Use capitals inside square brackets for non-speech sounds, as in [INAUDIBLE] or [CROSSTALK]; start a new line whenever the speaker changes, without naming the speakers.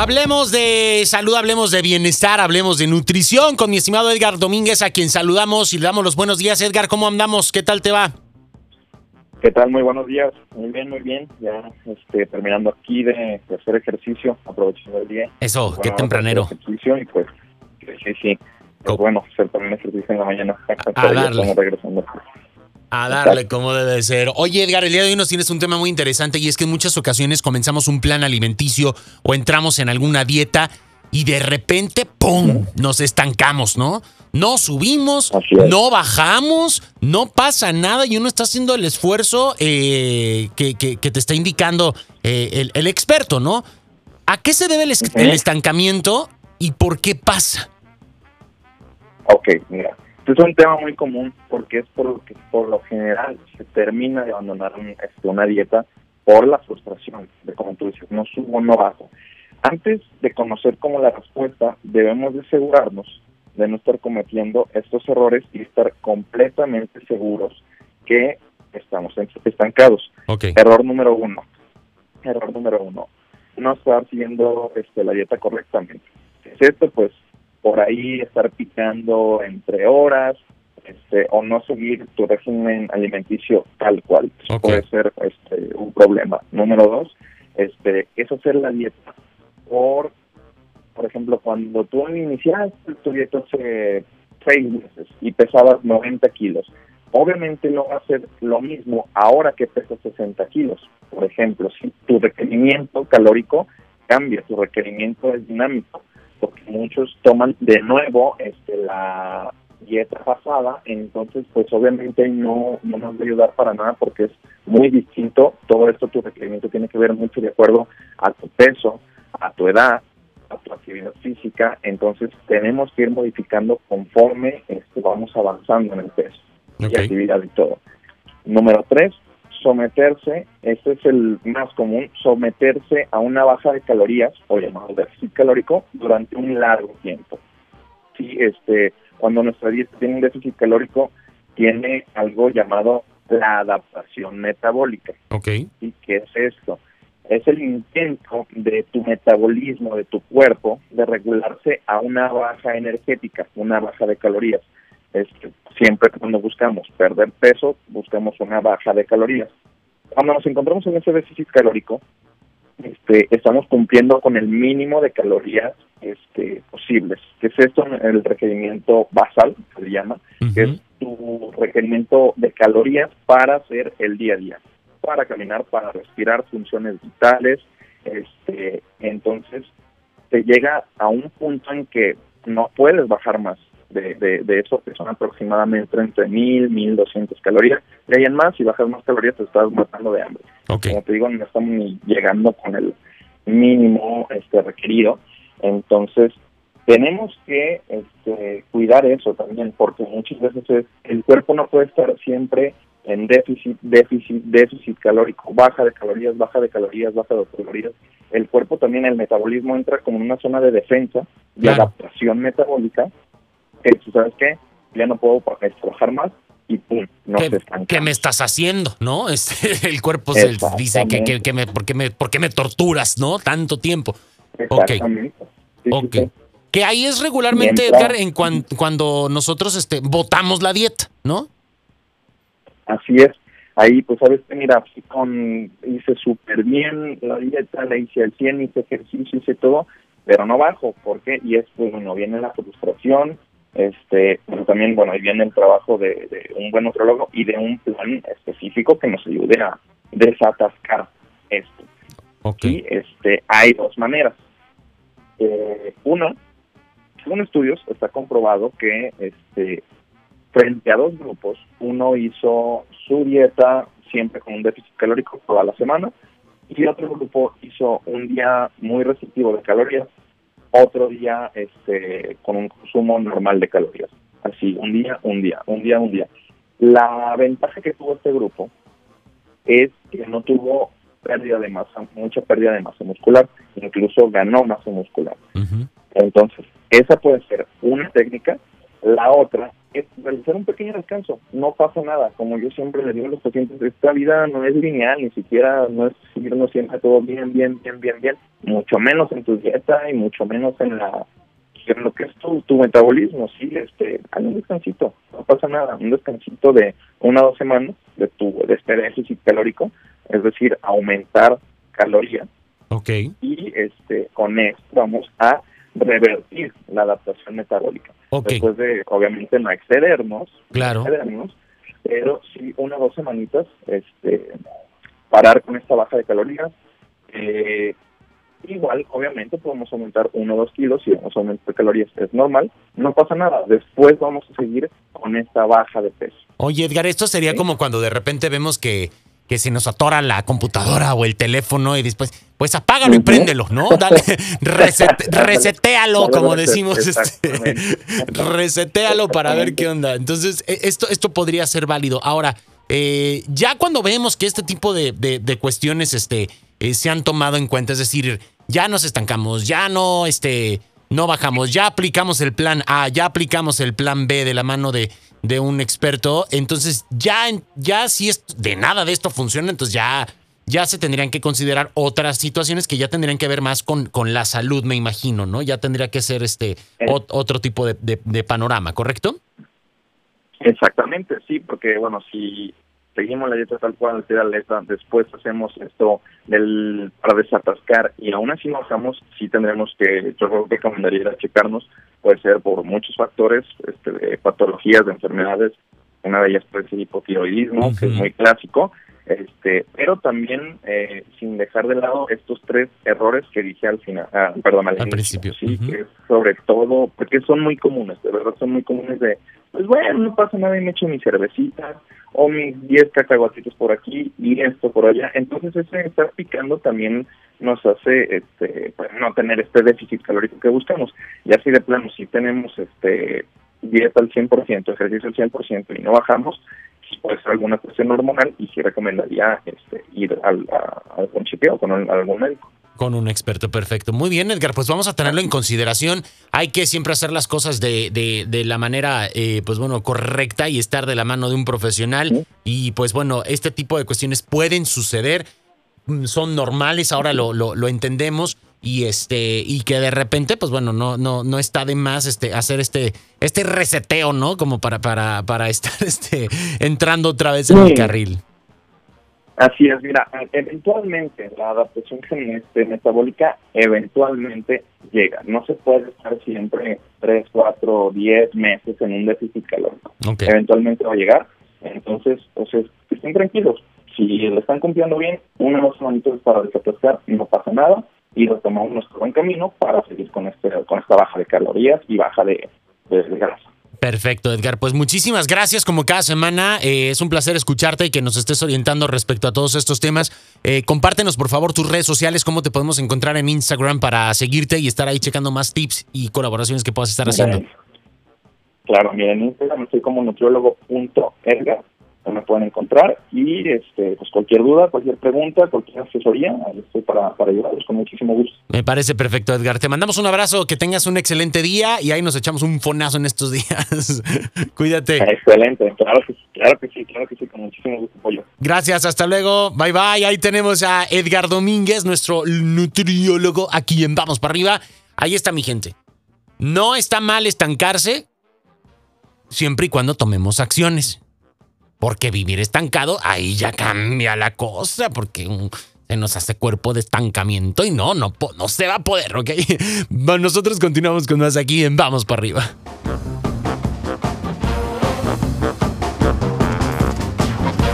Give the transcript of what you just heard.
Hablemos de salud, hablemos de bienestar, hablemos de nutrición con mi estimado Edgar Domínguez, a quien saludamos y le damos los buenos días. Edgar, ¿cómo andamos? ¿Qué tal te va?
¿Qué tal? Muy buenos días. Muy bien, muy bien. Ya este, terminando aquí de, hacer ejercicio, aprovechando el día.
Eso, qué tempranero.
Ejercicio y pues, sí, sí. Es bueno hacer también ejercicio en la mañana.
A darle. A darle como debe ser. Oye, Edgar, el día de hoy nos tienes un tema muy interesante y es que en muchas ocasiones comenzamos un plan alimenticio o entramos en alguna dieta y de repente, ¡pum!, nos estancamos, ¿no? No subimos, no bajamos, no pasa nada y uno está haciendo el esfuerzo eh, que, te está indicando eh, el, experto, ¿no? ¿A qué se debe el, estancamiento y por qué pasa?
Ok, mira, este es un tema muy común porque es por lo que por lo general se termina de abandonar este, una dieta por la frustración de como tú dices, no subo, no bajo. Antes de conocer como la respuesta, debemos de asegurarnos de no estar cometiendo estos errores y estar completamente seguros que estamos estancados. Error número uno. Error número uno. No estar siguiendo este, la dieta correctamente. Es esto, pues, por ahí estar picando entre horas, este, o no seguir tu régimen alimenticio tal cual. puede ser este, un problema. Número dos, este, es hacer la dieta por por ejemplo, cuando tú iniciaste tu dieta hace seis meses y pesabas 90 kilos, obviamente no va a ser lo mismo ahora que pesas 60 kilos. Por ejemplo, si tu requerimiento calórico cambia, tu requerimiento es dinámico, porque muchos toman de nuevo este, la dieta pasada, entonces pues obviamente no, no nos va a ayudar para nada porque es muy distinto, todo esto tu requerimiento tiene que ver mucho de acuerdo a tu peso, a tu edad, a tu actividad física, entonces tenemos que ir modificando conforme este, vamos avanzando en el peso y actividad y todo. Número tres, someterse, este es el más común, someterse a una baja de calorías o llamado déficit calórico durante un largo tiempo. Sí, este, cuando nuestra dieta tiene un déficit calórico, tiene algo llamado la adaptación metabólica.
Okay.
¿Y qué es esto? es el intento de tu metabolismo, de tu cuerpo, de regularse a una baja energética, una baja de calorías. Es que siempre cuando buscamos perder peso, buscamos una baja de calorías. Cuando nos encontramos en ese déficit calórico, este, estamos cumpliendo con el mínimo de calorías este, posibles, que es esto el requerimiento basal, se le llama, que es tu requerimiento de calorías para hacer el día a día para caminar, para respirar, funciones vitales. Este, entonces, te llega a un punto en que no puedes bajar más de, de, eso, que son aproximadamente entre 1000, 1200 calorías. De ahí en más, si bajas más calorías, te estás matando de hambre. Como te digo, no estamos ni llegando con el mínimo este requerido. Entonces, tenemos que este, cuidar eso también, porque muchas veces el cuerpo no puede estar siempre en déficit, déficit, déficit calórico, baja de calorías, baja de calorías, baja de calorías. El cuerpo también, el metabolismo entra como en una zona de defensa, de adaptación metabólica, que tú sabes qué, ya no puedo trabajar más y pum, no
¿Qué,
se
¿Qué me estás haciendo? ¿No? [LAUGHS] Este, el cuerpo se dice que, que, me, ¿por, qué me, ¿por qué me torturas, no? Tanto tiempo.
Exactamente.
Okay. Que ahí es regularmente, Edgar, en cuando nosotros este, votamos la dieta, ¿no?
Así es. Ahí, pues, sabes que, mira, con, hice súper bien la dieta, le hice al 100, hice ejercicio, hice todo, pero no bajo. ¿Por qué? Y es, pues, bueno, viene la frustración, este, pero también, bueno, ahí viene el trabajo de, un buen nutrólogo y de un plan específico que nos ayude a desatascar esto.
Okay.
Y este, hay dos maneras. Eh, uno, según estudios, está comprobado que este, frente a dos grupos. Uno hizo su dieta siempre con un déficit calórico toda la semana y otro grupo hizo un día muy restrictivo de calorías, otro día este con un consumo normal de calorías. Así, un día, un día, un día, un día. La ventaja que tuvo este grupo es que no tuvo pérdida de masa, mucha pérdida de masa muscular, incluso ganó masa muscular. Entonces, esa puede ser una técnica. La otra realizar un pequeño descanso. No pasa nada. Como yo siempre le digo a los pacientes, esta vida no es lineal, ni siquiera no es seguirnos siempre todo bien, bien, bien, bien, bien. Mucho menos en tu dieta y mucho menos en la en lo que es tu, metabolismo, sí, este, hay un descansito, no pasa nada, un descansito de una o dos semanas de tu de este déficit calórico, es decir, aumentar calorías.
Ok.
Y este, con esto vamos a revertir la adaptación metabólica. Después de, obviamente, no excedernos,
claro.
excedernos, pero sí una o dos semanitas, este, parar con esta baja de calorías. Eh, igual, obviamente, podemos aumentar uno o dos kilos si vamos a aumentar calorías, es normal, no pasa nada. Después vamos a seguir con esta baja de peso.
Oye, Edgar, esto sería como cuando de repente vemos que que se nos atora la computadora o el teléfono y después, pues apágalo y préndelo, ¿no? Dale, [LAUGHS] resetealo, como decimos, este, resetealo para ver qué onda. Entonces, e, esto, esto podría ser válido. Ahora, eh, ya cuando vemos que este tipo de, cuestiones este, eh, se han tomado en cuenta, es decir, ya nos estancamos, ya no, este, no bajamos, ya aplicamos el plan A, ya aplicamos el plan B de la mano de, de un experto, entonces ya, ya si es de nada de esto funciona, entonces ya, ya se tendrían que considerar otras situaciones que ya tendrían que ver más con, con la salud, me imagino, ¿no? Ya tendría que ser este otro tipo de, de, panorama, ¿correcto?
Exactamente, sí, porque bueno, si seguimos la dieta tal cual, la letra, después hacemos esto del para desatascar y aún así no bajamos, sí tendremos que, yo recomendaría ir a checarnos puede ser por muchos factores, este, de patologías, de enfermedades, una de ellas puede ser hipotiroidismo, que es muy clásico, este, pero también eh, sin dejar de lado estos tres errores que dije al final, ah, perdón, al,
principio,
sí, que sobre todo, porque son muy comunes, de verdad son muy comunes de, pues bueno, no pasa nada y me echo mi cervecita, o mis 10 cacahuatitos por aquí y esto por allá, entonces ese estar picando también nos hace este pues, no tener este déficit calórico que buscamos. Y así de plano, si tenemos este dieta al 100%, ejercicio al 100% y no bajamos, si puede ser alguna cuestión hormonal y sí recomendaría este, ir al, al o con algún médico
con un experto perfecto. Muy bien, Edgar, pues vamos a tenerlo en consideración. Hay que siempre hacer las cosas de, de, la manera, eh, pues bueno, correcta y estar de la mano de un profesional. Y pues bueno, este tipo de cuestiones pueden suceder. Mm, son normales, ahora lo, lo, entendemos y este y que de repente pues bueno no no no está de más este hacer este este reseteo no como para para para [LAUGHS] estar este entrando otra vez en el carril.
Así es mira eventualmente la adaptación este, metabólica eventualmente llega. No se puede estar siempre tres cuatro diez meses en un déficit calórico. Eventualmente va a llegar. Entonces pues estén tranquilos si le están cumpliendo bien, una o dos manitos para desatascar, no pasa nada y retomamos nuestro buen camino para seguir con este con esta baja de calorías y baja de, grasa.
Perfecto, Edgar. Pues muchísimas gracias como cada semana. Eh, es un placer escucharte y que nos estés orientando respecto a todos estos temas. Eh, compártenos, por favor, tus redes sociales, cómo te podemos encontrar en Instagram para seguirte y estar ahí checando más tips y colaboraciones que puedas estar haciendo.
Claro, miren, en Instagram estoy como nutriólogo.edgar me pueden encontrar y este pues cualquier duda, cualquier pregunta, cualquier asesoría, estoy para, para ayudarlos con muchísimo gusto.
Me parece perfecto, Edgar. Te mandamos un abrazo, que tengas un excelente día y ahí nos echamos un fonazo en estos días. [LAUGHS] Cuídate.
Excelente, claro que, claro que sí, claro que sí, con muchísimo gusto, pollo.
Gracias, hasta luego. Bye bye. Ahí tenemos a Edgar Domínguez, nuestro nutriólogo, aquí en Vamos para arriba. Ahí está mi gente. No está mal estancarse siempre y cuando tomemos acciones. Porque vivir estancado, ahí ya cambia la cosa, porque se nos hace cuerpo de estancamiento y no, no, no se va a poder, ¿ok? [LAUGHS] Nosotros continuamos con más aquí en Vamos para arriba.